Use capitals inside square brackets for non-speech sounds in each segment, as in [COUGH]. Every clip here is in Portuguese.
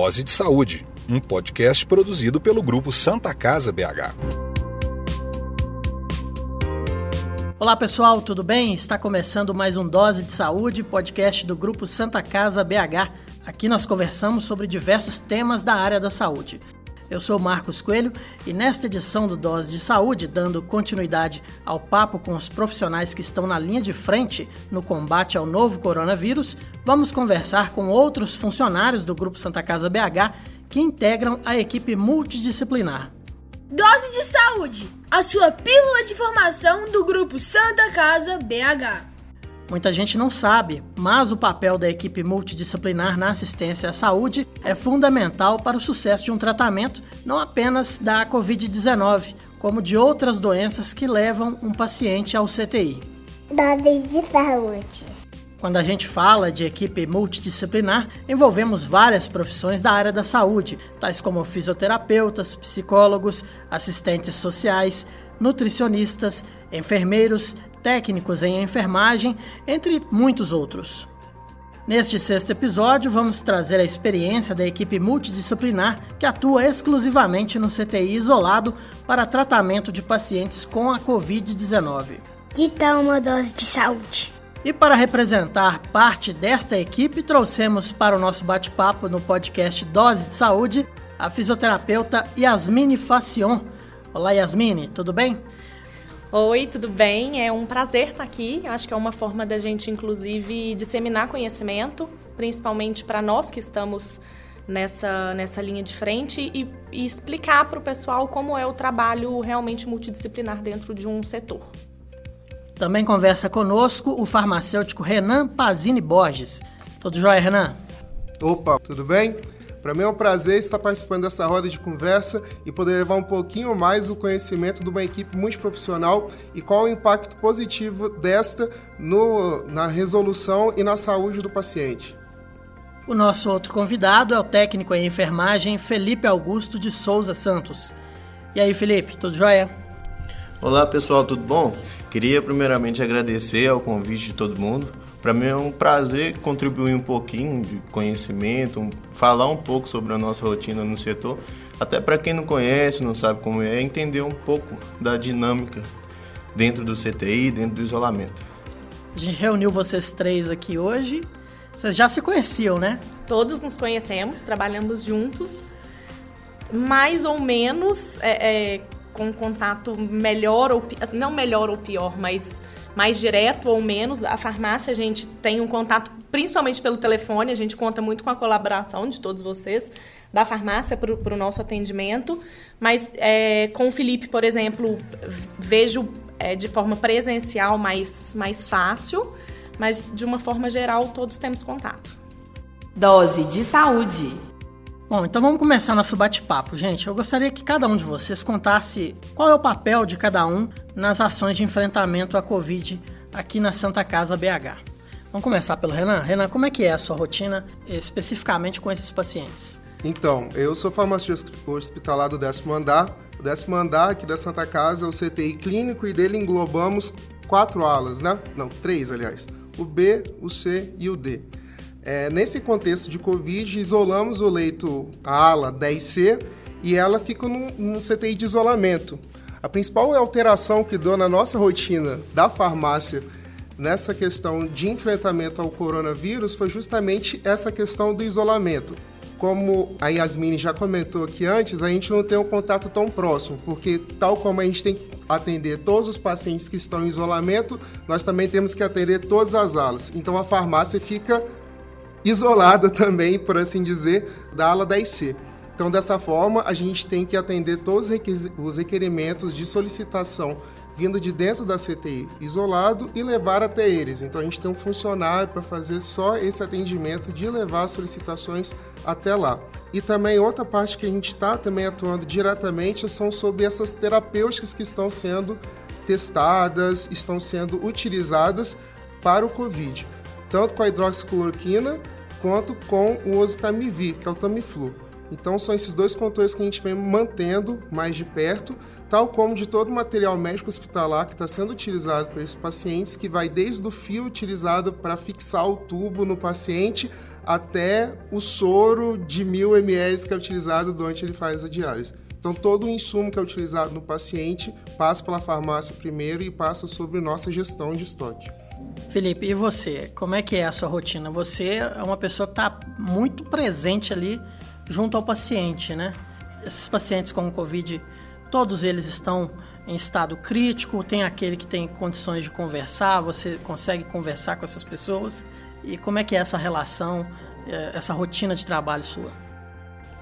Dose de Saúde, um podcast produzido pelo grupo Santa Casa BH. Olá pessoal, tudo bem? Está começando mais um Dose de Saúde, podcast do grupo Santa Casa BH. Aqui nós conversamos sobre diversos temas da área da saúde. Eu sou Marcos Coelho e nesta edição do Dose de Saúde, dando continuidade ao papo com os profissionais que estão na linha de frente no combate ao novo coronavírus, vamos conversar com outros funcionários do Grupo Santa Casa BH que integram a equipe multidisciplinar. Dose de Saúde, a sua pílula de formação do Grupo Santa Casa BH. Muita gente não sabe, mas o papel da equipe multidisciplinar na assistência à saúde é fundamental para o sucesso de um tratamento, não apenas da Covid-19, como de outras doenças que levam um paciente ao CTI. Dose de saúde. Quando a gente fala de equipe multidisciplinar, envolvemos várias profissões da área da saúde, tais como fisioterapeutas, psicólogos, assistentes sociais, nutricionistas, enfermeiros, técnicos em enfermagem, entre muitos outros. Neste sexto episódio, vamos trazer a experiência da equipe multidisciplinar que atua exclusivamente no CTI isolado para tratamento de pacientes com a Covid-19. Que tal uma dose de saúde? E para representar parte desta equipe, trouxemos para o nosso bate-papo no podcast Dose de Saúde a fisioterapeuta Yasmine Facion. Olá, Yasmine, tudo bem? Oi, tudo bem? É um prazer estar aqui. Acho que é uma forma da gente, inclusive, disseminar conhecimento, principalmente para nós que estamos nessa, nessa linha de frente e, e explicar para o pessoal como é o trabalho realmente multidisciplinar dentro de um setor. Também conversa conosco o farmacêutico Renan Pazini Borges. Tudo jóia, Renan? Opa, tudo bem? Para mim é um prazer estar participando dessa roda de conversa e poder levar um pouquinho mais o conhecimento de uma equipe multiprofissional e qual o impacto positivo desta no, na resolução e na saúde do paciente. O nosso outro convidado é o técnico em enfermagem Felipe Augusto de Souza Santos. E aí, Felipe, tudo jóia? Olá, pessoal, tudo bom? Queria primeiramente agradecer ao convite de todo mundo. Para mim é um prazer contribuir um pouquinho de conhecimento, falar um pouco sobre a nossa rotina no setor, até para quem não conhece, não sabe como é, entender um pouco da dinâmica dentro do CTI, dentro do isolamento. A gente reuniu vocês três aqui hoje. Vocês já se conheciam, né? Todos nos conhecemos, trabalhamos juntos, mais ou menos é, é, com contato melhor ou não melhor ou pior, mas mais direto ou menos. A farmácia a gente tem um contato principalmente pelo telefone, a gente conta muito com a colaboração de todos vocês da farmácia para o nosso atendimento, mas é, com o Felipe, por exemplo, vejo é, de forma presencial mais, mais fácil, mas de uma forma geral todos temos contato. Dose de saúde. Bom, então vamos começar nosso bate-papo, gente. Eu gostaria que cada um de vocês contasse qual é o papel de cada um nas ações de enfrentamento à Covid aqui na Santa Casa BH. Vamos começar pelo Renan. Renan, como é que é a sua rotina especificamente com esses pacientes? Então, eu sou farmacêutico hospitalar do décimo andar. O décimo andar aqui da Santa Casa é o CTI clínico e dele englobamos quatro alas, né? Não, três, aliás. O B, o C e o D. É, nesse contexto de Covid, isolamos o leito, a ala 10C, e ela fica num, CTI de isolamento. A principal alteração que deu na nossa rotina da farmácia nessa questão de enfrentamento ao coronavírus foi justamente essa questão do isolamento. Como a Yasmine já comentou aqui antes, a gente não tem um contato tão próximo, porque tal como a gente tem que atender todos os pacientes que estão em isolamento, nós também temos que atender todas as alas. Então a farmácia fica isolada [LAUGHS] também, por assim dizer, da ala 10C. Então, dessa forma, a gente tem que atender todos os requerimentos de solicitação vindo de dentro da CTI isolado e levar até eles. Então, a gente tem um funcionário para fazer só esse atendimento de levar solicitações até lá. E também outra parte que a gente está também atuando diretamente são sobre essas terapêuticas que estão sendo testadas, estão sendo utilizadas para o Covid tanto com a hidroxicloroquina quanto com o oseltamivir, que é o Tamiflu. Então são esses dois controles que a gente vem mantendo mais de perto, tal como de todo o material médico hospitalar que está sendo utilizado por esses pacientes, que vai desde o fio utilizado para fixar o tubo no paciente até o soro de mil ml que é utilizado durante ele faz a diálise. Então, todo o insumo que é utilizado no paciente passa pela farmácia primeiro e passa sobre nossa gestão de estoque. Felipe, e você? Como é que é a sua rotina? Você é uma pessoa que está muito presente ali junto ao paciente, né? Esses pacientes com Covid, todos eles estão em estado crítico, tem aquele que tem condições de conversar, você consegue conversar com essas pessoas? E como é que é essa relação, eh, essa rotina de trabalho sua?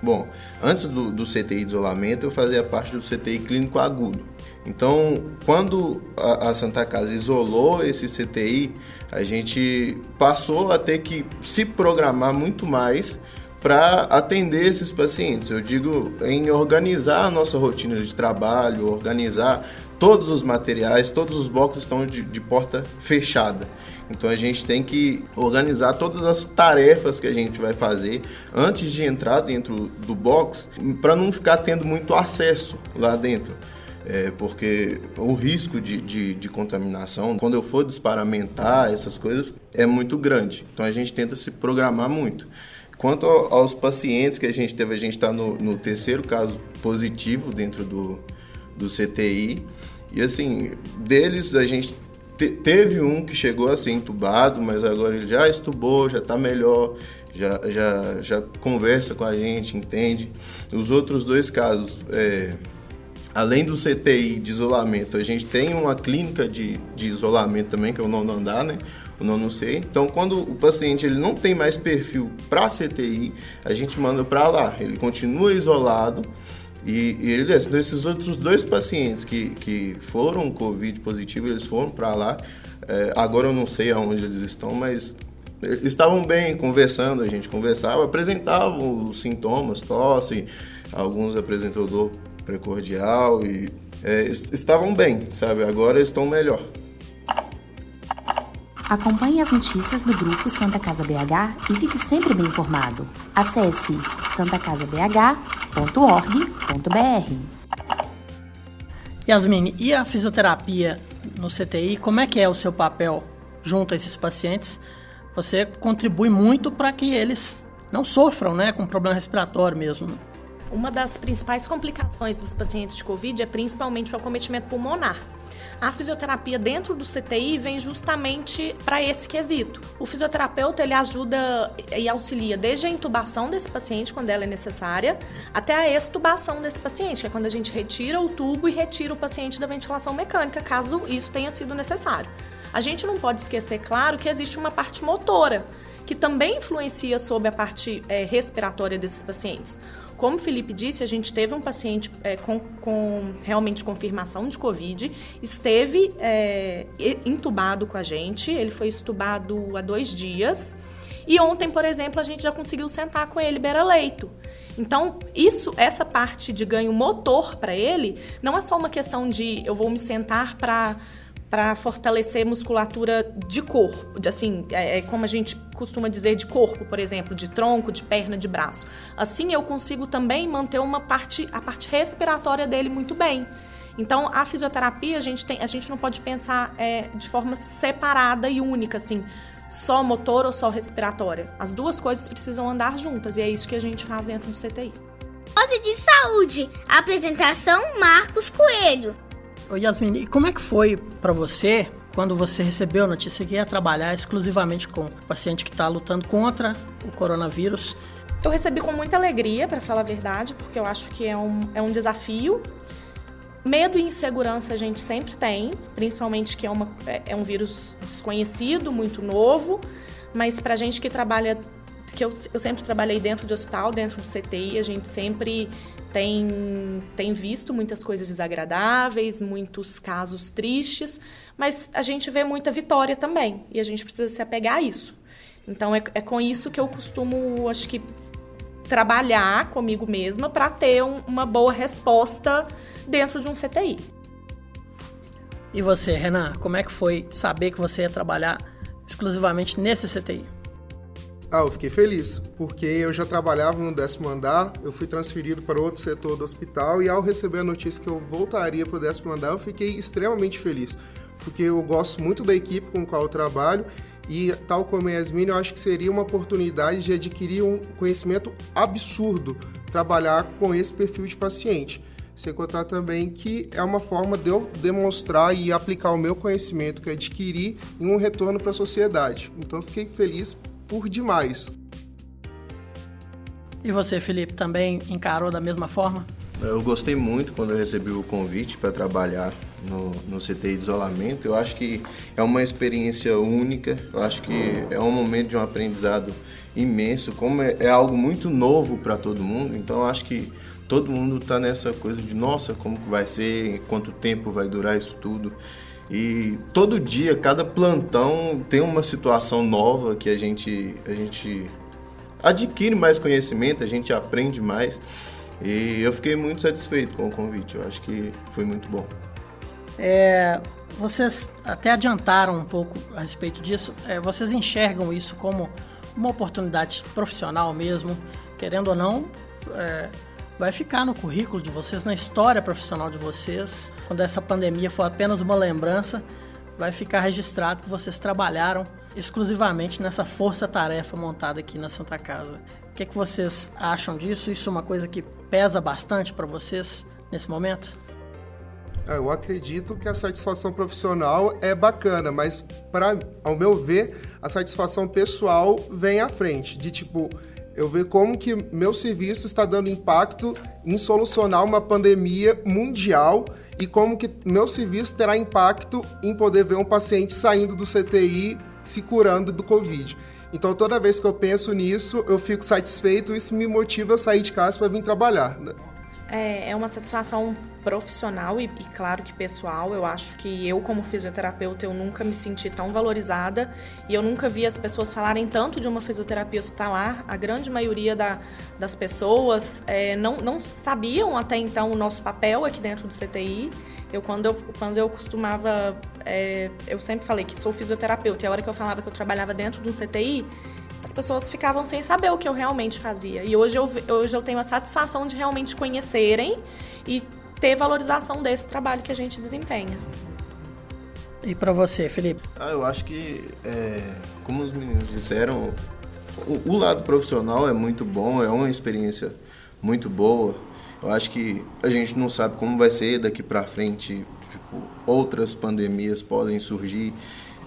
Bom, antes do, do CTI de isolamento, eu fazia parte do CTI clínico agudo. Então, quando a, Santa Casa isolou esse CTI, a gente passou a ter que se programar muito mais para atender esses pacientes. Eu digo em organizar a nossa rotina de trabalho, organizar todos os materiais, todos os boxes estão de, de porta fechada. Então a gente tem que organizar todas as tarefas que a gente vai fazer antes de entrar dentro do box, para não ficar tendo muito acesso lá dentro. É, porque o risco de, de, de, contaminação, quando eu for desparamentar essas coisas, é muito grande. Então a gente tenta se programar muito. Quanto aos pacientes que a gente teve, a gente está no, no, terceiro caso positivo dentro do, do CTI. E assim, deles a gente te, teve um que chegou a ser entubado, mas agora ele já estubou, já está melhor, já, já, já conversa com a gente, entende. Os outros dois casos, é, além do CTI de isolamento, a gente tem uma clínica de, de isolamento também, que é o nono andar, né? O nono C. Então, quando o paciente ele não tem mais perfil para CTI, a gente manda para lá. Ele continua isolado e, e ele, esses outros dois pacientes que, que foram Covid positivo, eles foram para lá. É, agora eu não sei aonde eles estão, mas estavam bem conversando, a gente conversava, apresentavam os sintomas, tosse, alguns apresentou dor precordial e é, estavam bem, sabe? Agora estão melhor. Acompanhe as notícias do grupo Santa Casa BH e fique sempre bem informado. Acesse santacasabh.org.br. Yasmine, e a fisioterapia no CTI, como é que é o seu papel junto a esses pacientes? Você contribui muito para que eles não sofram, né, com problema respiratório mesmo. Uma das principais complicações dos pacientes de Covid é principalmente o acometimento pulmonar. A fisioterapia dentro do CTI vem justamente para esse quesito. O fisioterapeuta ele ajuda e auxilia desde a intubação desse paciente quando ela é necessária, até a extubação desse paciente, que é quando a gente retira o tubo e retira o paciente da ventilação mecânica, caso isso tenha sido necessário. A gente não pode esquecer, claro, que existe uma parte motora que também influencia sobre a parte é, respiratória desses pacientes. Como o Felipe disse, a gente teve um paciente é, com, com, realmente confirmação de Covid, esteve é, entubado com a gente, ele foi estubado há dois dias. E ontem, por exemplo, a gente já conseguiu sentar com ele beira-leito. Então, isso, essa parte de ganho motor para ele, não é só uma questão de eu vou me sentar para para fortalecer musculatura de corpo, de, assim, é, é, como a gente costuma dizer de corpo, por exemplo, de tronco, de perna, de braço. Assim eu consigo também manter uma parte, a parte respiratória dele muito bem. Então a fisioterapia a gente tem, a gente não pode pensar é, de forma separada e única, assim, só motor ou só respiratória. As duas coisas precisam andar juntas e é isso que a gente faz dentro do CTI. Dose de saúde. Apresentação Marcos Coelho. Oi, Yasmin, e como é que foi para você quando você recebeu a notícia que ia trabalhar exclusivamente com paciente que está lutando contra o coronavírus? Eu recebi com muita alegria, para falar a verdade, porque eu acho que é um, é um desafio. Medo e insegurança a gente sempre tem, principalmente que é, uma, é, é um vírus desconhecido, muito novo, mas para gente que trabalha, que eu, eu sempre trabalhei dentro de hospital, dentro do CTI, a gente sempre tem, tem visto muitas coisas desagradáveis, muitos casos tristes, mas a gente vê muita vitória também e a gente precisa se apegar a isso. Então é, é com isso que eu costumo, acho que, trabalhar comigo mesma para ter um, uma boa resposta dentro de um CTI. E você, Renan, como é que foi saber que você ia trabalhar exclusivamente nesse CTI? Ah, eu fiquei feliz, porque eu já trabalhava no décimo andar, eu fui transferido para outro setor do hospital e ao receber a notícia que eu voltaria para o décimo andar, eu fiquei extremamente feliz, porque eu gosto muito da equipe com a qual eu trabalho E tal como a Yasmin, eu acho que seria uma oportunidade de adquirir um conhecimento absurdo, trabalhar com esse perfil de paciente. Sem contar também que é uma forma de eu demonstrar e aplicar o meu conhecimento que adquiri em um retorno para a sociedade. Então, fiquei feliz por demais. E você, Felipe, também encarou da mesma forma? Eu gostei muito quando eu recebi o convite para trabalhar no, no CTI de isolamento. Eu acho que é uma experiência única, eu acho que é um momento de um aprendizado imenso, como é, é algo muito novo para todo mundo, então eu acho que todo mundo está nessa coisa de nossa, como que vai ser, quanto tempo vai durar isso tudo. E todo dia, cada plantão tem uma situação nova que a gente, a gente adquire mais conhecimento, a gente aprende mais. E eu fiquei muito satisfeito com o convite, eu acho que foi muito bom. É, vocês até adiantaram um pouco a respeito disso. É, vocês enxergam isso como uma oportunidade profissional mesmo, querendo ou não, é, vai ficar no currículo de vocês, na história profissional de vocês. Quando essa pandemia for apenas uma lembrança, vai ficar registrado que vocês trabalharam exclusivamente nessa força-tarefa montada aqui na Santa Casa. O que, é que vocês acham disso? Isso é uma coisa que pesa bastante para vocês nesse momento? É, eu acredito que a satisfação profissional é bacana, mas para, ao meu ver, a satisfação pessoal vem à frente, de tipo, eu ver como que meu serviço está dando impacto em solucionar uma pandemia mundial e como que meu serviço terá impacto em poder ver um paciente saindo do CTI se curando do Covid. Então, toda vez que eu penso nisso, eu fico satisfeito e isso me motiva a sair de casa para vir trabalhar. Né? É, é uma satisfação profissional e, e, claro que pessoal. Eu acho que eu, como fisioterapeuta, eu nunca me senti tão valorizada e eu nunca vi as pessoas falarem tanto de uma fisioterapia hospitalar. A grande maioria da, das pessoas é, não, não sabiam até então o nosso papel aqui dentro do CTI. Eu quando eu, quando eu costumava, é, eu sempre falei que sou fisioterapeuta e a hora que eu falava que eu trabalhava dentro de um CTI, as pessoas ficavam sem saber o que eu realmente fazia. E hoje eu, hoje eu tenho a satisfação de realmente conhecerem e ter valorização desse trabalho que a gente desempenha. E para você, Felipe? Ah, eu acho que, é, como os meninos disseram, o, o, lado profissional é muito bom, é uma experiência muito boa. Eu acho que a gente não sabe como vai ser daqui para frente. Tipo, outras pandemias podem surgir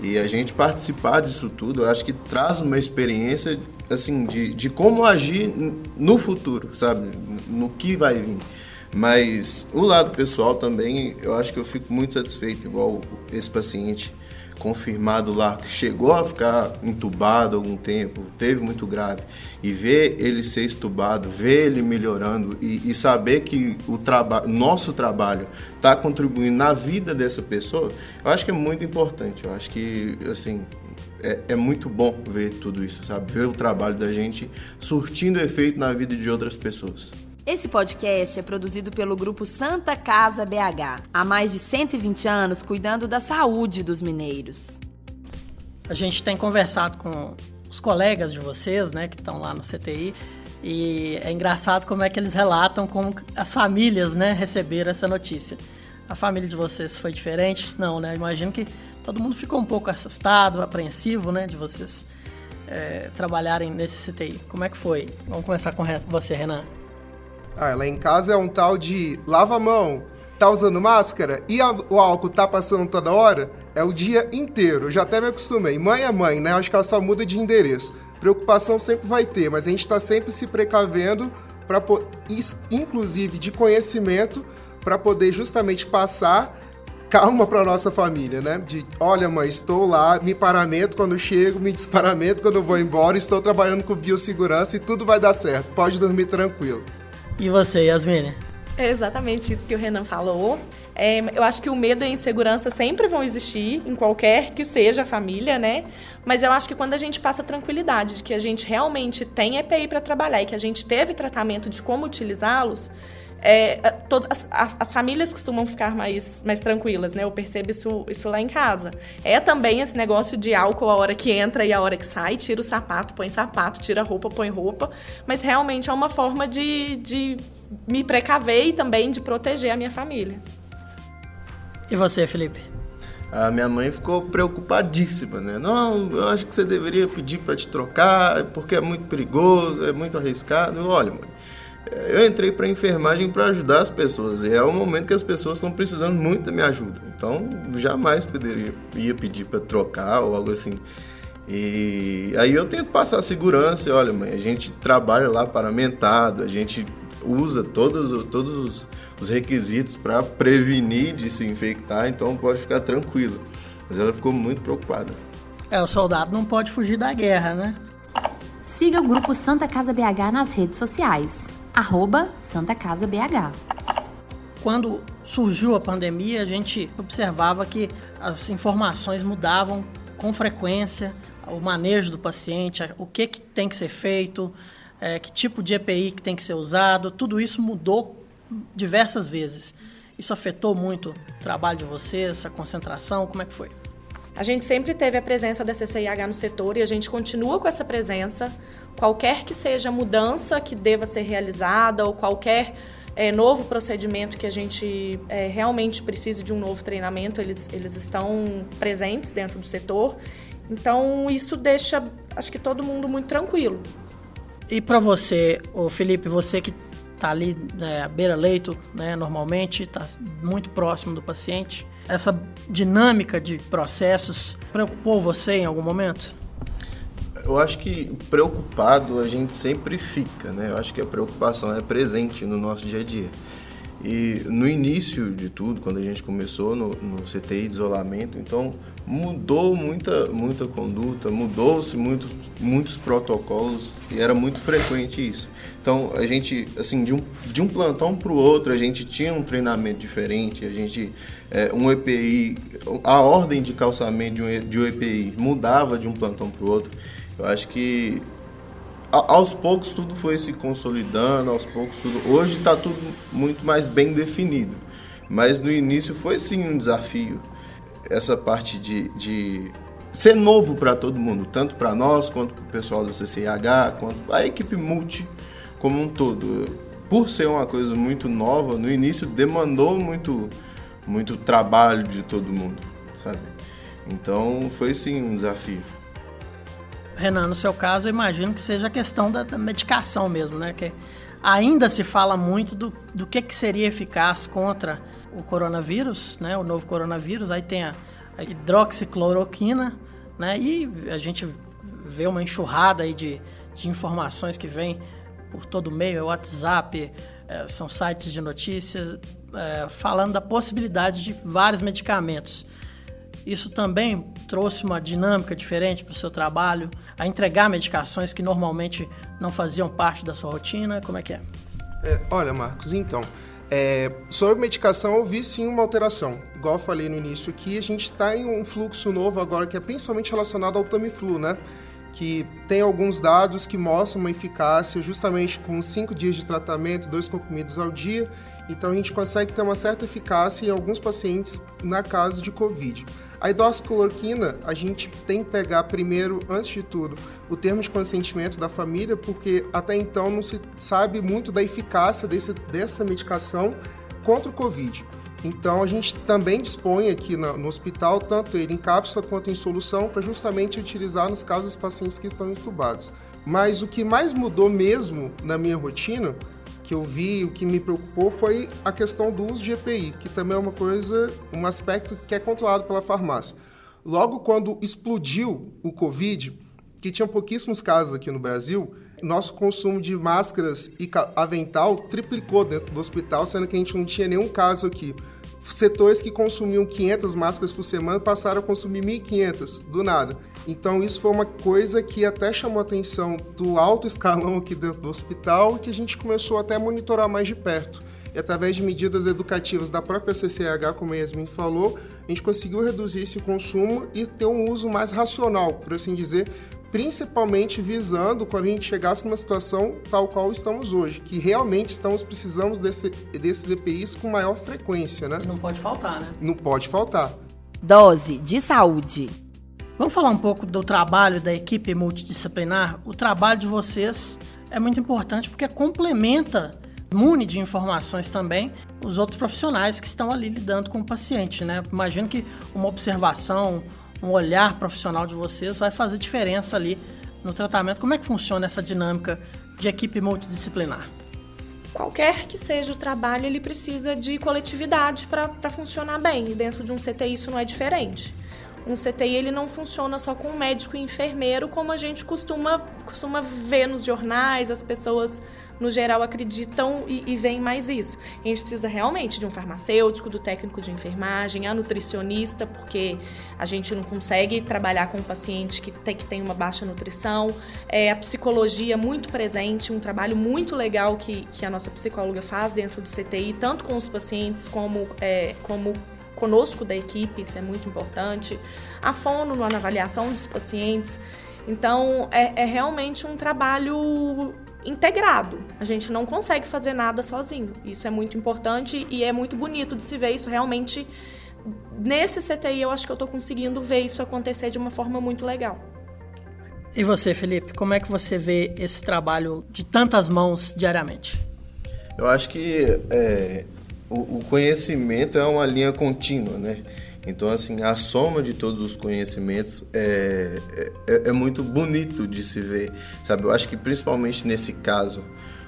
e a gente participar disso tudo, eu acho que traz uma experiência, assim, de, de como agir no futuro, sabe? No que vai vir. Mas o lado pessoal também, eu acho que eu fico muito satisfeito, igual esse paciente confirmado lá, que chegou a ficar entubado algum tempo, teve muito grave, e ver ele ser estubado, ver ele melhorando e, e saber que o trabalho, nosso trabalho está contribuindo na vida dessa pessoa, eu acho que é muito importante. Eu acho que, assim, é, é, muito bom ver tudo isso, sabe? Ver o trabalho da gente surtindo efeito na vida de outras pessoas. Esse podcast é produzido pelo grupo Santa Casa BH, há mais de 120 anos cuidando da saúde dos mineiros. A gente tem conversado com os colegas de vocês, né, que estão lá no CTI, e é engraçado como é que eles relatam como as famílias, né, receberam essa notícia. A família de vocês foi diferente? Não, né? Imagino que todo mundo ficou um pouco assustado, apreensivo, né, de vocês é, trabalharem nesse CTI. Como é que foi? Vamos começar com você, Renan. Ah, lá em casa é um tal de lava a mão, tá usando máscara e a, o álcool tá passando toda hora, é o dia inteiro. Eu já até me acostumei. Mãe é mãe, né? Acho que ela só muda de endereço. Preocupação sempre vai ter, mas a gente está sempre se precavendo para inclusive de conhecimento para poder justamente passar calma para nossa família, né? De, olha, mãe, estou lá, me paramento quando chego, me disparamento quando vou embora, estou trabalhando com biossegurança e tudo vai dar certo. Pode dormir tranquilo. E você, Yasmine? É exatamente isso que o Renan falou. É, eu acho que o medo e a insegurança sempre vão existir, em qualquer que seja a família, né? Mas eu acho que quando a gente passa tranquilidade de que a gente realmente tem EPI para trabalhar e que a gente teve tratamento de como utilizá-los, é, todas, as, as, famílias costumam ficar mais, mais tranquilas, né? Eu percebo isso, isso lá em casa. É também esse negócio de álcool a hora que entra e a hora que sai, tira o sapato, põe sapato, tira a roupa, põe roupa, mas realmente é uma forma de, de me precaver e também de proteger a minha família. E você, Felipe? A minha mãe ficou preocupadíssima, né? Não, eu acho que você deveria pedir para te trocar, porque é muito perigoso, é muito arriscado. Olha, mãe, eu entrei para enfermagem para ajudar as pessoas e é o momento que as pessoas estão precisando muito da minha ajuda. Então, jamais poderia ia pedir para trocar ou algo assim. E aí eu tento passar segurança, olha, mãe, a gente trabalha lá paramentado, a gente usa todos, todos os, os requisitos para prevenir de se infectar, então pode ficar tranquilo. Mas ela ficou muito preocupada. É, o soldado não pode fugir da guerra, né? Siga o grupo Santa Casa BH nas redes sociais. Arroba Santa Casa BH. Quando surgiu a pandemia, a gente observava que as informações mudavam com frequência, o manejo do paciente, o que, que tem que ser feito, é, que tipo de EPI que tem que ser usado, tudo isso mudou diversas vezes. Isso afetou muito o trabalho de vocês, a concentração, como é que foi? A gente sempre teve a presença da CCIH no setor e a gente continua com essa presença. Qualquer que seja a mudança que deva ser realizada ou qualquer é, novo procedimento que a gente é, realmente precise de um novo treinamento, eles, eles estão presentes dentro do setor. Então, isso deixa, acho que todo mundo muito tranquilo. E para você, o Felipe, você que está ali né, à beira-leito, né, normalmente, está muito próximo do paciente, essa dinâmica de processos preocupou você em algum momento? Eu acho que preocupado a gente sempre fica, né? Eu acho que a preocupação é presente no nosso dia a dia. E no início de tudo, quando a gente começou no, no CTI de isolamento, então mudou muita, muita conduta, mudou-se muito, muitos protocolos e era muito frequente isso. Então a gente, assim, de um, de um plantão para o outro, a gente tinha um treinamento diferente, a gente, é, um EPI, a ordem de calçamento de um, de um EPI mudava de um plantão para o outro. Eu acho que aos poucos tudo foi se consolidando, aos poucos tudo. Hoje está tudo muito mais bem definido, mas no início foi sim um desafio essa parte de, de ser novo para todo mundo, tanto para nós quanto para o pessoal do CCH, quanto a equipe multi como um todo. Por ser uma coisa muito nova, no início demandou muito muito trabalho de todo mundo, sabe? Então foi sim um desafio. Renan, no seu caso, eu imagino que seja a questão da, da medicação mesmo, né? Que ainda se fala muito do, do que, que seria eficaz contra o coronavírus, né? O novo coronavírus. Aí tem a, a hidroxicloroquina, né? E a gente vê uma enxurrada aí de, de informações que vem por todo o meio, é WhatsApp, é, são sites de notícias, é, falando da possibilidade de vários medicamentos. Isso também trouxe uma dinâmica diferente para o seu trabalho, a entregar medicações que normalmente não faziam parte da sua rotina? Como é que é? é olha, Marcos, então, é, sobre medicação eu vi sim uma alteração. Igual eu falei no início aqui, a gente está em um fluxo novo agora que é principalmente relacionado ao Tamiflu, né? Que tem alguns dados que mostram uma eficácia justamente com cinco dias de tratamento, dois comprimidos ao dia. Então a gente consegue ter uma certa eficácia em alguns pacientes na caso de Covid. A hidroxicloroquina, a gente tem que pegar primeiro, antes de tudo, o termo de consentimento da família, porque até então não se sabe muito da eficácia desse, dessa medicação contra o Covid. Então a gente também dispõe aqui no, hospital, tanto ele em cápsula quanto em solução, para justamente utilizar nos casos dos pacientes que estão entubados. Mas o que mais mudou mesmo na minha rotina que eu vi, o que me preocupou foi a questão do uso de EPI, que também é uma coisa, um aspecto que é controlado pela farmácia. Logo quando explodiu o Covid, que tinha pouquíssimos casos aqui no Brasil, nosso consumo de máscaras e avental triplicou dentro do hospital, sendo que a gente não tinha nenhum caso aqui. Setores que consumiam 500 máscaras por semana passaram a consumir 1.500, do nada. Então isso foi uma coisa que até chamou a atenção do alto escalão aqui dentro do hospital que a gente começou até a monitorar mais de perto. E através de medidas educativas da própria CCH, como a Yasmin falou, a gente conseguiu reduzir esse consumo e ter um uso mais racional, por assim dizer, principalmente visando quando a gente chegasse numa situação tal qual estamos hoje, que realmente estamos precisando desse, desses EPIs com maior frequência, né? Não pode faltar, né? Não pode faltar. Dose de saúde. Vamos falar um pouco do trabalho da equipe multidisciplinar? O trabalho de vocês é muito importante porque complementa mune de informações também os outros profissionais que estão ali lidando com o paciente, né? Imagino que uma observação, um olhar profissional de vocês vai fazer diferença ali no tratamento. Como é que funciona essa dinâmica de equipe multidisciplinar? Qualquer que seja o trabalho, ele precisa de coletividade para funcionar bem. E dentro de um CTI isso não é diferente. Um CTI ele não funciona só com médico e enfermeiro, como a gente costuma, costuma ver nos jornais, as pessoas no geral acreditam e, e veem mais isso. A gente precisa realmente de um farmacêutico, do técnico de enfermagem, a nutricionista, porque a gente não consegue trabalhar com um paciente que tem, que tem uma baixa nutrição. É, a psicologia muito presente, um trabalho muito legal que, que a nossa psicóloga faz dentro do CTI, tanto com os pacientes como, é, como conosco da equipe, isso é muito importante. A fono na avaliação dos pacientes. Então, é, é realmente um trabalho integrado. A gente não consegue fazer nada sozinho. Isso é muito importante e é muito bonito de se ver isso realmente. Nesse CTI, eu acho que eu estou conseguindo ver isso acontecer de uma forma muito legal. E você, Felipe, como é que você vê esse trabalho de tantas mãos diariamente? Eu acho que é, o, o conhecimento é uma linha contínua, né? Então, assim, a soma de todos os conhecimentos é, é, é, muito bonito de se ver, sabe? Eu acho que principalmente nesse caso,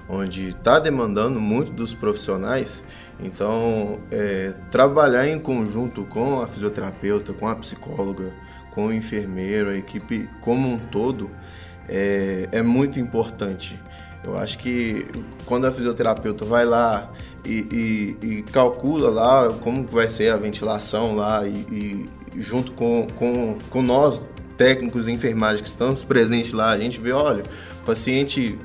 onde está demandando muito dos profissionais, então, é, trabalhar em conjunto com a fisioterapeuta, com a psicóloga, com o enfermeiro, a equipe como um todo, é, é muito importante. Eu acho que quando a fisioterapeuta vai lá e, e, e calcula lá como vai ser a ventilação lá e, e, junto com, com, com nós, técnicos de enfermagem que estamos presentes lá, a gente vê, olha, o paciente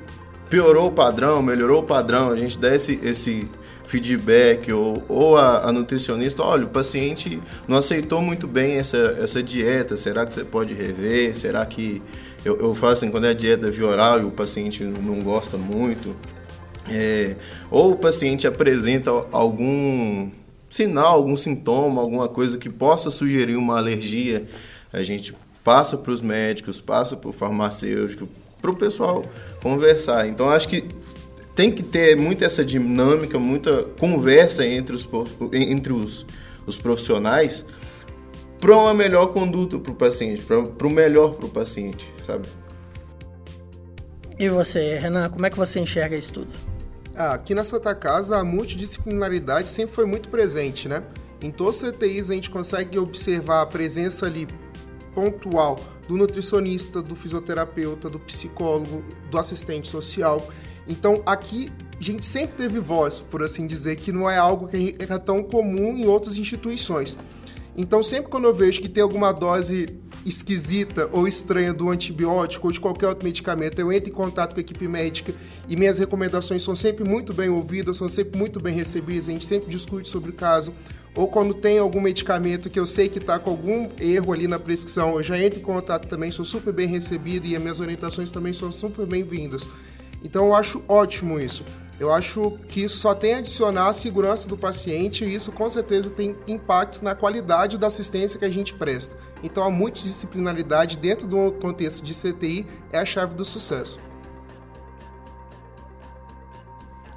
piorou o padrão, melhorou o padrão, a gente dá esse, esse feedback ou, ou a, a, nutricionista, olha, o paciente não aceitou muito bem essa, essa dieta, será que você pode rever? Será que eu, eu faço assim, quando é dieta via oral e o paciente não gosta muito, é, ou o paciente apresenta algum sinal, algum sintoma, alguma coisa que possa sugerir uma alergia, a gente passa para os médicos, passa para o farmacêutico, para o pessoal conversar. Então acho que tem que ter muita essa dinâmica, muita conversa entre os, entre os, os profissionais para uma melhor conduta para o paciente, para o melhor para o paciente, sabe? E você, Renan, como é que você enxerga isso tudo? Ah, aqui na Santa Casa a multidisciplinaridade sempre foi muito presente, né? Em todos os CTIs a gente consegue observar a presença ali pontual do nutricionista, do fisioterapeuta, do psicólogo, do assistente social. Então aqui a gente sempre teve voz, por assim dizer, que não é algo que é tão comum em outras instituições. Então, sempre quando eu vejo que tem alguma dose esquisita ou estranha do antibiótico ou de qualquer outro medicamento, eu entro em contato com a equipe médica e minhas recomendações são sempre muito bem ouvidas, são sempre muito bem recebidas, a gente sempre discute sobre o caso. Ou quando tem algum medicamento que eu sei que está com algum erro ali na prescrição, eu já entro em contato também, sou super bem recebido e as minhas orientações também são super bem-vindas. Então eu acho ótimo isso. Eu acho que isso só tem a adicionar a segurança do paciente e isso com certeza tem impacto na qualidade da assistência que a gente presta. Então a multidisciplinaridade dentro do contexto de CTI é a chave do sucesso.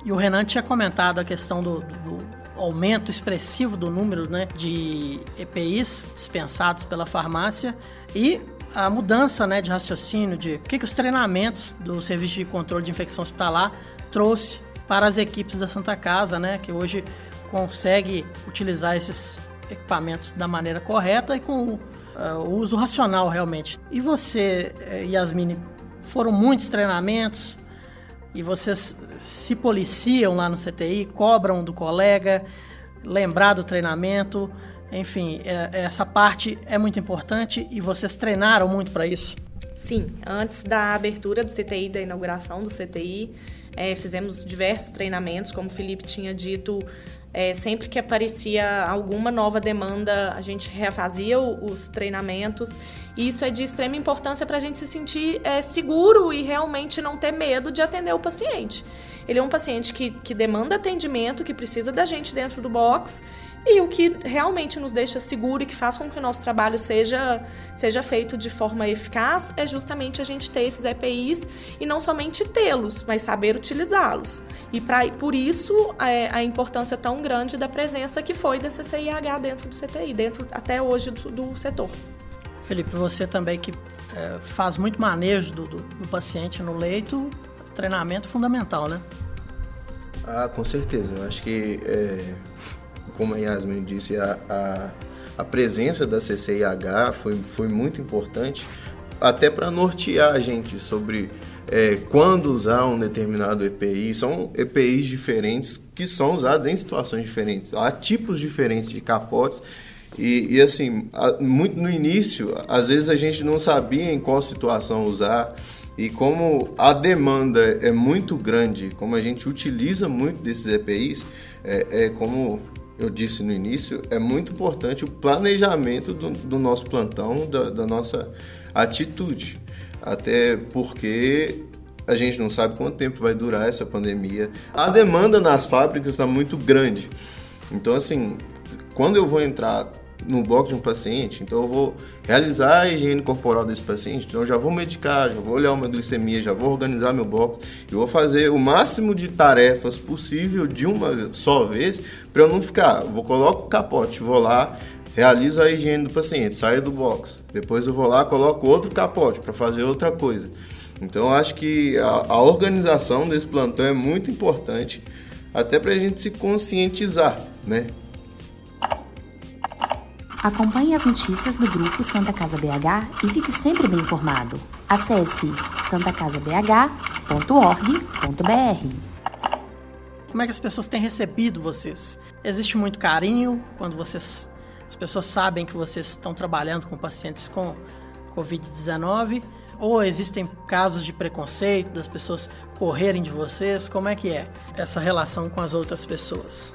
E o Renan tinha comentado a questão do, do aumento expressivo do número né, de EPIs dispensados pela farmácia e a mudança né, de raciocínio de o que, que os treinamentos do Serviço de Controle de Infecção Hospitalar trouxe para as equipes da Santa Casa, né, que hoje consegue utilizar esses equipamentos da maneira correta e com uh, o uso racional realmente. E você, eh, Yasmine, foram muitos treinamentos e vocês se policiam lá no CTI, cobram do colega, lembrar do treinamento, enfim, é, essa parte é muito importante e vocês treinaram muito para isso? Sim, antes da abertura do CTI, da inauguração do CTI, é, fizemos diversos treinamentos, como o Felipe tinha dito, é, sempre que aparecia alguma nova demanda, a gente refazia os treinamentos. E isso é de extrema importância para a gente se sentir é, seguro e realmente não ter medo de atender o paciente. Ele é um paciente que, que demanda atendimento, que precisa da gente dentro do box E o que realmente nos deixa seguro e que faz com que o nosso trabalho seja, seja feito de forma eficaz é justamente a gente ter esses EPIs e não somente tê-los, mas saber utilizá-los. E pra, por isso é, a importância tão grande da presença que foi da CCIH dentro do CTI, dentro até hoje do, do setor. Felipe, você também que é, faz muito manejo do, do, do paciente no leito, treinamento fundamental, né? Ah, com certeza. Eu acho que, é, como a Yasmin disse, a, a, a, presença da CCIH foi, foi muito importante, até para nortear a gente sobre é, quando usar um determinado EPI. São EPIs diferentes que são usados em situações diferentes. Há tipos diferentes de capotes. E, e assim, muito no início, às vezes a gente não sabia em qual situação usar. E como a demanda é muito grande, como a gente utiliza muito desses EPIs, é, é como eu disse no início, é muito importante o planejamento do, do nosso plantão, da, da, nossa atitude. Até porque a gente não sabe quanto tempo vai durar essa pandemia. A demanda nas fábricas está muito grande. Então, assim, quando eu vou entrar no bloco de um paciente, então eu vou realizar a higiene corporal desse paciente, então eu já vou medicar, já vou olhar uma glicemia, já vou organizar meu bloco, e vou fazer o máximo de tarefas possível de uma só vez, para eu não ficar, vou coloco o capote, vou lá, realizo a higiene do paciente, saio do box, depois eu vou lá, coloco outro capote para fazer outra coisa. Então eu acho que a, a organização desse plantão é muito importante, até para a gente se conscientizar, né? Acompanhe as notícias do grupo Santa Casa BH e fique sempre bem informado. Acesse santacasabh.org.br. Como é que as pessoas têm recebido vocês? Existe muito carinho quando vocês as pessoas sabem que vocês estão trabalhando com pacientes com COVID-19? Ou existem casos de preconceito das pessoas correrem de vocês? Como é que é essa relação com as outras pessoas?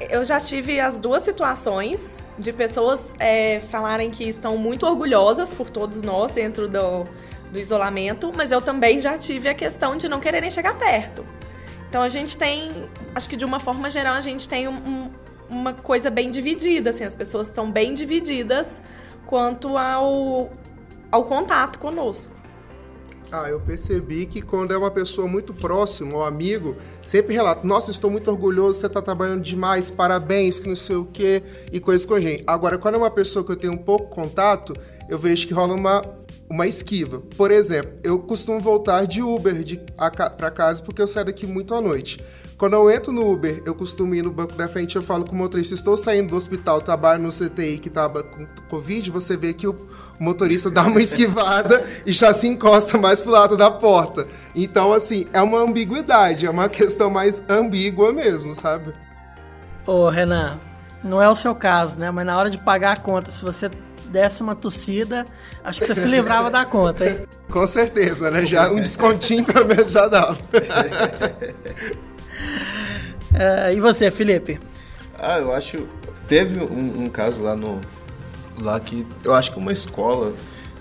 Eu já tive as duas situações de pessoas é, falarem que estão muito orgulhosas por todos nós dentro do, do isolamento, mas eu também já tive a questão de não quererem chegar perto. Então a gente tem, acho que de uma forma geral, a gente tem um, um, uma coisa bem dividida, assim, as pessoas estão bem divididas quanto ao, ao contato conosco. Ah, eu percebi que quando é uma pessoa muito próxima, um amigo, sempre relata: Nossa, estou muito orgulhoso, você está trabalhando demais, parabéns, que não sei o quê, e coisas com a gente. Agora, quando é uma pessoa que eu tenho um pouco contato, eu vejo que rola uma, uma esquiva. Por exemplo, eu costumo voltar de Uber para casa porque eu saio daqui muito à noite. Quando eu entro no Uber, eu costumo ir no banco da frente, eu falo com o motorista, estou saindo do hospital, trabalho no CTI que estava com Covid, você vê que o motorista dá uma esquivada e já se encosta mais pro lado da porta. Então, assim, é uma ambiguidade, é uma questão mais ambígua mesmo, sabe? Ô, Renan, não é o seu caso, né? Mas na hora de pagar a conta, se você desse uma tossida, acho que você se livrava da conta, hein? [LAUGHS] Com certeza, né? Já um descontinho pelo menos já dava. [LAUGHS] É, e você, Felipe? Ah, eu acho. Teve um, um, caso lá no. Lá que eu acho que uma escola.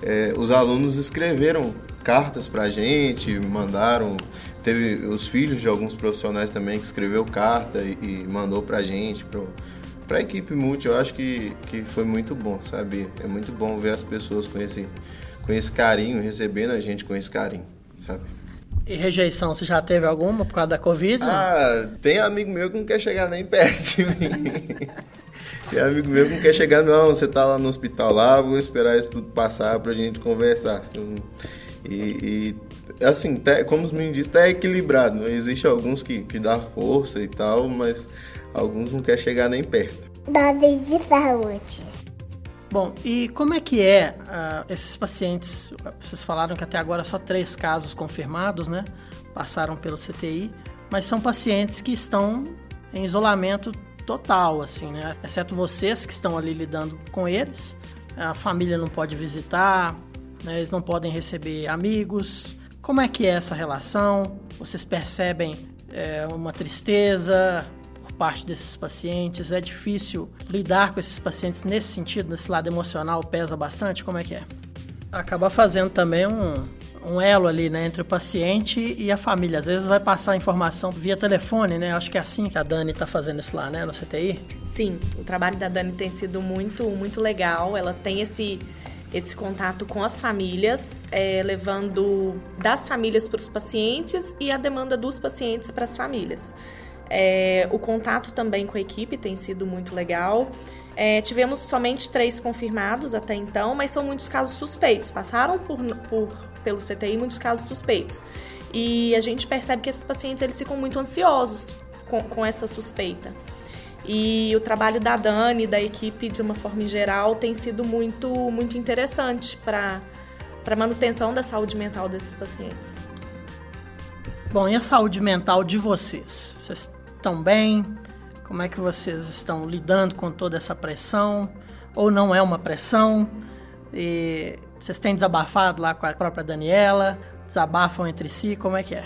É, os alunos escreveram cartas pra gente, mandaram. Teve os filhos de alguns profissionais também que escreveu carta e, e mandou pra gente, pro, pra equipe multi. Eu acho que, que foi muito bom, sabe? É muito bom ver as pessoas com esse, com esse carinho, recebendo a gente com esse carinho, sabe? E rejeição, você já teve alguma por causa da Covid? Ah, não? tem amigo meu que não quer chegar nem perto de mim. [LAUGHS] tem amigo meu que não quer chegar, não, você tá lá no hospital lá, vou esperar isso tudo passar pra gente conversar. Assim, e, e, assim, tá, como os meninos dizem, tá equilibrado. Existe alguns que, que dá força e tal, mas alguns não quer chegar nem perto. Dado de saúde. Bom, e como é que é uh, esses pacientes? Vocês falaram que até agora só três casos confirmados, né? Passaram pelo CTI, mas são pacientes que estão em isolamento total, assim, né? Exceto vocês que estão ali lidando com eles. A família não pode visitar, né? eles não podem receber amigos. Como é que é essa relação? Vocês percebem é, uma tristeza, parte desses pacientes? É difícil lidar com esses pacientes nesse sentido, nesse lado emocional, pesa bastante? Como é que é? Acaba fazendo também um, um elo ali, né, entre o paciente e a família. Às vezes vai passar a informação via telefone, né? Acho que é assim que a Dani está fazendo isso lá, né, no CTI. Sim, o trabalho da Dani tem sido muito, muito legal. Ela tem esse esse contato com as famílias, é, levando das famílias para os pacientes e a demanda dos pacientes para as famílias. É, o contato também com a equipe tem sido muito legal. É, tivemos somente três confirmados até então, mas são muitos casos suspeitos. Passaram por, por, pelo CTI muitos casos suspeitos. E a gente percebe que esses pacientes eles ficam muito ansiosos com, com essa suspeita. E o trabalho da Dani, da equipe de uma forma geral, tem sido muito, muito interessante para a manutenção da saúde mental desses pacientes. Bom, e a saúde mental de vocês? Vocês estão bem? Como é que vocês estão lidando com toda essa pressão? Ou não é uma pressão? E vocês têm desabafado lá com a própria Daniela? Desabafam entre si? Como é que é?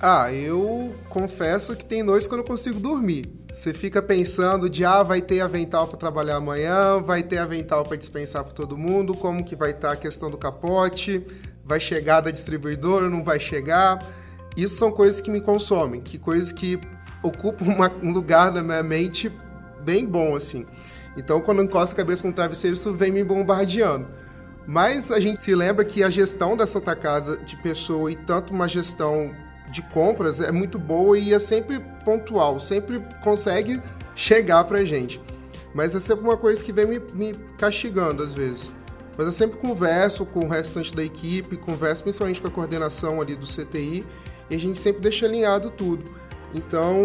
Ah, eu confesso que tem noites que eu não consigo dormir. Você fica pensando de ah, vai ter avental para trabalhar amanhã, vai ter avental para dispensar para todo mundo, como que vai estar tá a questão do capote, vai chegar da distribuidora, não vai chegar. Isso são coisas que me consomem, que coisas que ocupam uma, um lugar na minha mente bem bom, assim. Então, quando eu encosto a cabeça no travesseiro, isso vem me bombardeando. Mas a gente se lembra que a gestão da Santa Casa de pessoa e tanto uma gestão de compras é muito boa e é sempre pontual, sempre consegue chegar pra gente. Mas é sempre uma coisa que vem me, me castigando às vezes. Mas eu sempre converso com o restante da equipe, converso principalmente com a coordenação ali do CTI e a gente sempre deixa alinhado tudo. Então,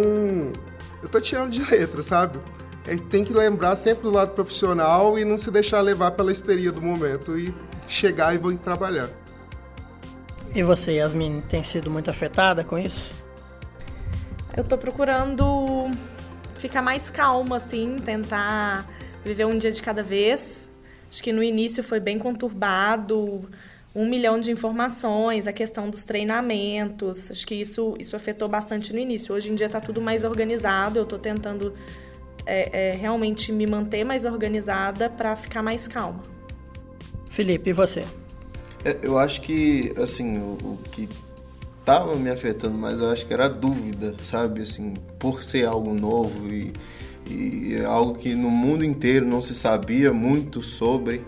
eu tô tirando de letra, sabe? É, tem que lembrar sempre do lado profissional e não se deixar levar pela histeria do momento e chegar e vou trabalhar. E você, Yasmin, tem sido muito afetada com isso? Eu tô procurando ficar mais calma, assim, tentar viver um dia de cada vez. Acho que no início foi bem conturbado, um milhão de informações, a questão dos treinamentos. Acho que isso, isso afetou bastante no início. Hoje em dia está tudo mais organizado. Eu estou tentando é, é, realmente me manter mais organizada para ficar mais calma. Felipe, e você? É, eu acho que, assim, o, o que estava me afetando mais, eu acho que era a dúvida, sabe? Assim, por ser algo novo e, e algo que no mundo inteiro não se sabia muito sobre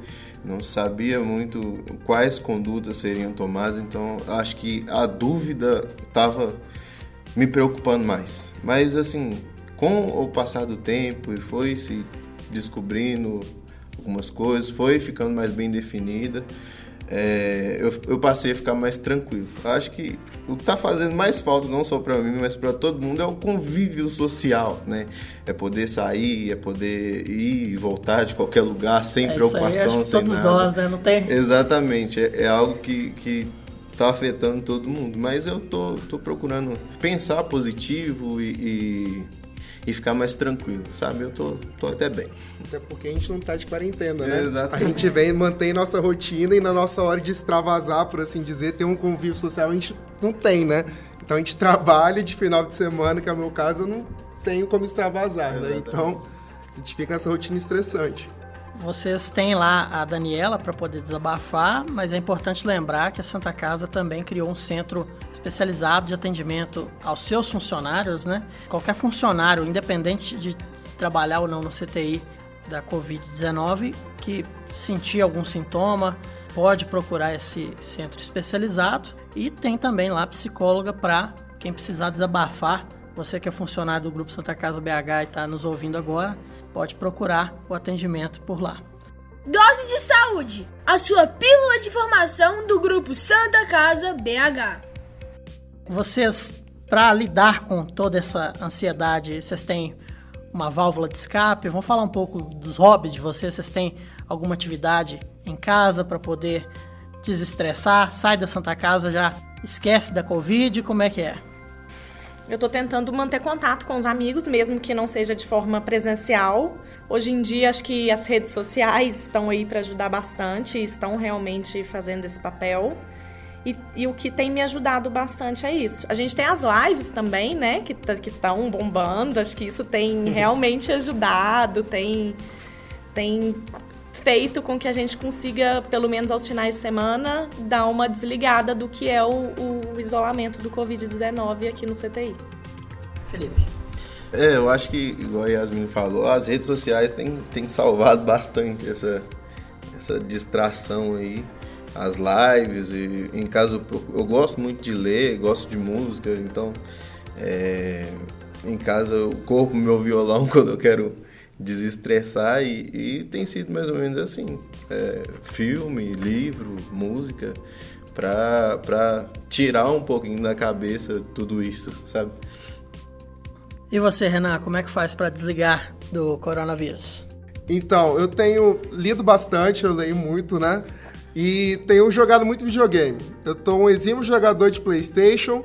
não sabia muito quais condutas seriam tomadas, então acho que a dúvida estava me preocupando mais. Mas assim, com o passar do tempo e foi se descobrindo algumas coisas, foi ficando mais bem definida é, eu, eu, passei a ficar mais tranquilo. Eu acho que o que está fazendo mais falta, não só para mim, mas para todo mundo, é o convívio social, né? É poder sair, é poder ir e voltar de qualquer lugar sem é preocupação, aí, sem todos nada. nós, né? Não tem? Exatamente, é, é algo que, que tá afetando todo mundo. Mas eu tô, tô procurando pensar positivo e, e e ficar mais tranquilo, sabe? Eu tô, tô até bem. Até porque a gente não tá de quarentena, né? É, exatamente. A gente vem, mantém nossa rotina e na nossa hora de extravasar, por assim dizer, ter um convívio social a gente não tem, né? Então a gente trabalha de final de semana, que é o meu caso, eu não tenho como extravasar, é, né? Então a gente fica nessa rotina estressante. Vocês têm lá a Daniela para poder desabafar, mas é importante lembrar que a Santa Casa também criou um centro especializado de atendimento aos seus funcionários, né? Qualquer funcionário, independente de trabalhar ou não no CTI da Covid-19, que sentir algum sintoma, pode procurar esse centro especializado e tem também lá psicóloga para quem precisar desabafar. Você que é funcionário do Grupo Santa Casa BH e está nos ouvindo agora, pode procurar o atendimento por lá. Dose de Saúde, a sua pílula de formação do Grupo Santa Casa BH. Vocês, para lidar com toda essa ansiedade, vocês têm uma válvula de escape? Vamos falar um pouco dos hobbies de vocês. Vocês têm alguma atividade em casa para poder desestressar? Sai da Santa Casa, já esquece da Covid? Como é que é? Eu estou tentando manter contato com os amigos, mesmo que não seja de forma presencial. Hoje em dia, acho que as redes sociais estão aí para ajudar bastante, estão realmente fazendo esse papel. E, e, o que tem me ajudado bastante é isso. A gente tem as lives também, né? Que estão bombando. Acho que isso tem [LAUGHS] realmente ajudado, tem, tem feito com que a gente consiga, pelo menos aos finais de semana, dar uma desligada do que é o, o isolamento do Covid-19 aqui no CTI. Felipe. É, eu acho que, igual a Yasmin falou, as redes sociais têm, têm salvado bastante essa, essa distração aí. As lives, e em caso eu gosto muito de ler, gosto de música, então é, em casa eu corro meu violão [LAUGHS] quando eu quero desestressar e, e tem sido mais ou menos assim. É, filme, livro, música, para tirar um pouquinho da cabeça tudo isso, sabe? E você, Renan, como é que faz para desligar do coronavírus? Então, eu tenho lido bastante, eu leio muito, né? E tenho jogado muito videogame. Eu tô um exímio jogador de PlayStation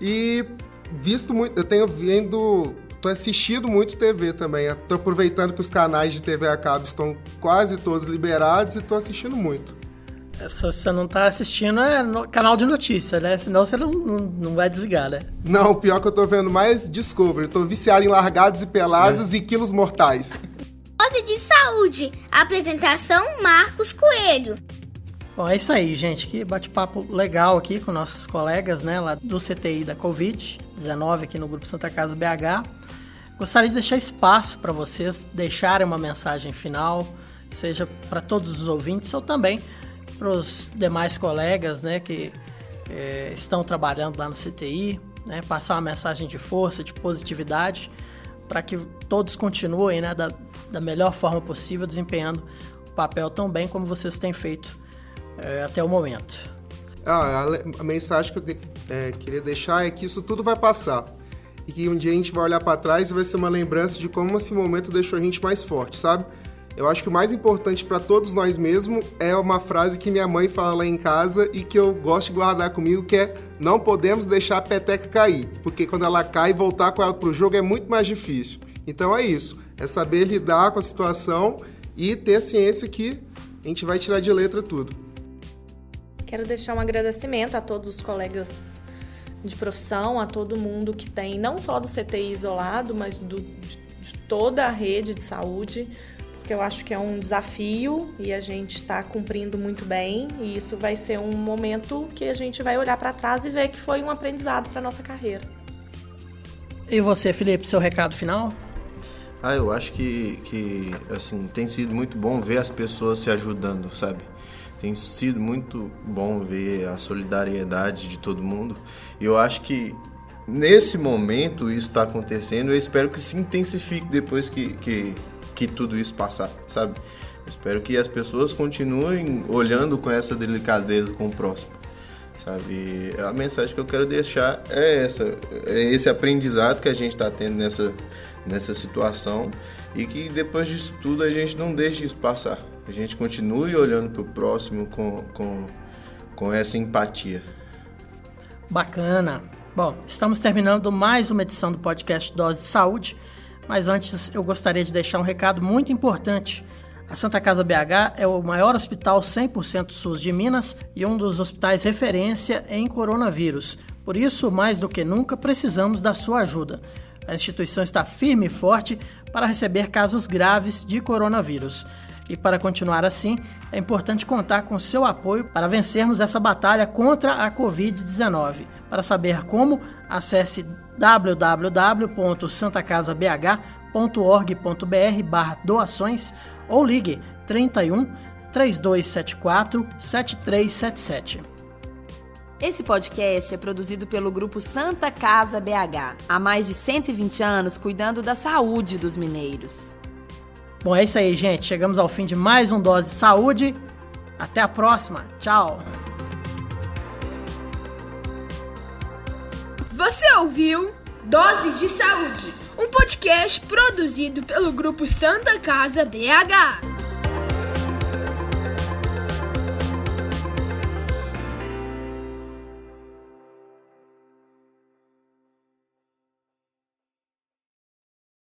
e visto muito, eu tenho vendo, tô assistindo muito TV também. Tô aproveitando que os canais de TV a cabo estão quase todos liberados e tô assistindo muito. Se você não tá assistindo, é no canal de notícia, né? Senão você não, não, não vai desligar, né? Não, pior que eu tô vendo mais Discovery. Tô viciado em largados e pelados é. e quilos mortais. Dose de saúde. Apresentação Marcos Coelho. Bom, é isso aí, gente. Que bate-papo legal aqui com nossos colegas, né, lá do CTI da Covid-19 aqui no Grupo Santa Casa BH. Gostaria de deixar espaço para vocês deixarem uma mensagem final, seja para todos os ouvintes ou também para os demais colegas né, que é, estão trabalhando lá no CTI, né, passar uma mensagem de força, de positividade, para que todos continuem né, da, da melhor forma possível, desempenhando o papel tão bem como vocês têm feito é, até o momento. Ah, a, a mensagem que eu de, é, queria deixar é que isso tudo vai passar. E que um dia a gente vai olhar para trás e vai ser uma lembrança de como esse momento deixou a gente mais forte, sabe? Eu acho que o mais importante para todos nós mesmos é uma frase que minha mãe fala lá em casa e que eu gosto de guardar comigo, que é não podemos deixar a peteca cair, porque quando ela cai, voltar com ela pro jogo é muito mais difícil. Então é isso, é saber lidar com a situação e ter ciência que a gente vai tirar de letra tudo. Quero deixar um agradecimento a todos os colegas de profissão, a todo mundo que tem, não só do CTI isolado, mas do, de toda a rede de saúde porque eu acho que é um desafio e a gente está cumprindo muito bem e isso vai ser um momento que a gente vai olhar para trás e ver que foi um aprendizado para nossa carreira. E você, Felipe, seu recado final? Ah, eu acho que, que assim, tem sido muito bom ver as pessoas se ajudando, sabe? Tem sido muito bom ver a solidariedade de todo mundo. E eu acho que nesse momento isso está acontecendo. Eu espero que se intensifique depois que, que que tudo isso passar, sabe? Espero que as pessoas continuem olhando com essa delicadeza com o próximo, sabe? A mensagem que eu quero deixar é essa, é esse aprendizado que a gente está tendo nessa, nessa situação e que depois disso tudo a gente não deixe isso passar. A gente continue olhando para o próximo com, com, com essa empatia. Bacana. Bom, estamos terminando mais uma edição do podcast Dose de Saúde. Mas antes eu gostaria de deixar um recado muito importante. A Santa Casa BH é o maior hospital 100% SUS de Minas e um dos hospitais referência em coronavírus. Por isso, mais do que nunca, precisamos da sua ajuda. A instituição está firme e forte para receber casos graves de coronavírus. E para continuar assim, é importante contar com seu apoio para vencermos essa batalha contra a Covid-19. Para saber como, acesse www.santacasabh.org.br doações ou ligue 31 3274 7377. Esse podcast é produzido pelo grupo Santa Casa BH, há mais de 120 anos cuidando da saúde dos mineiros. Bom, é isso aí, gente. Chegamos ao fim de mais um Dose de Saúde. Até a próxima. Tchau. Você ouviu Dose de Saúde, um podcast produzido pelo grupo Santa Casa BH.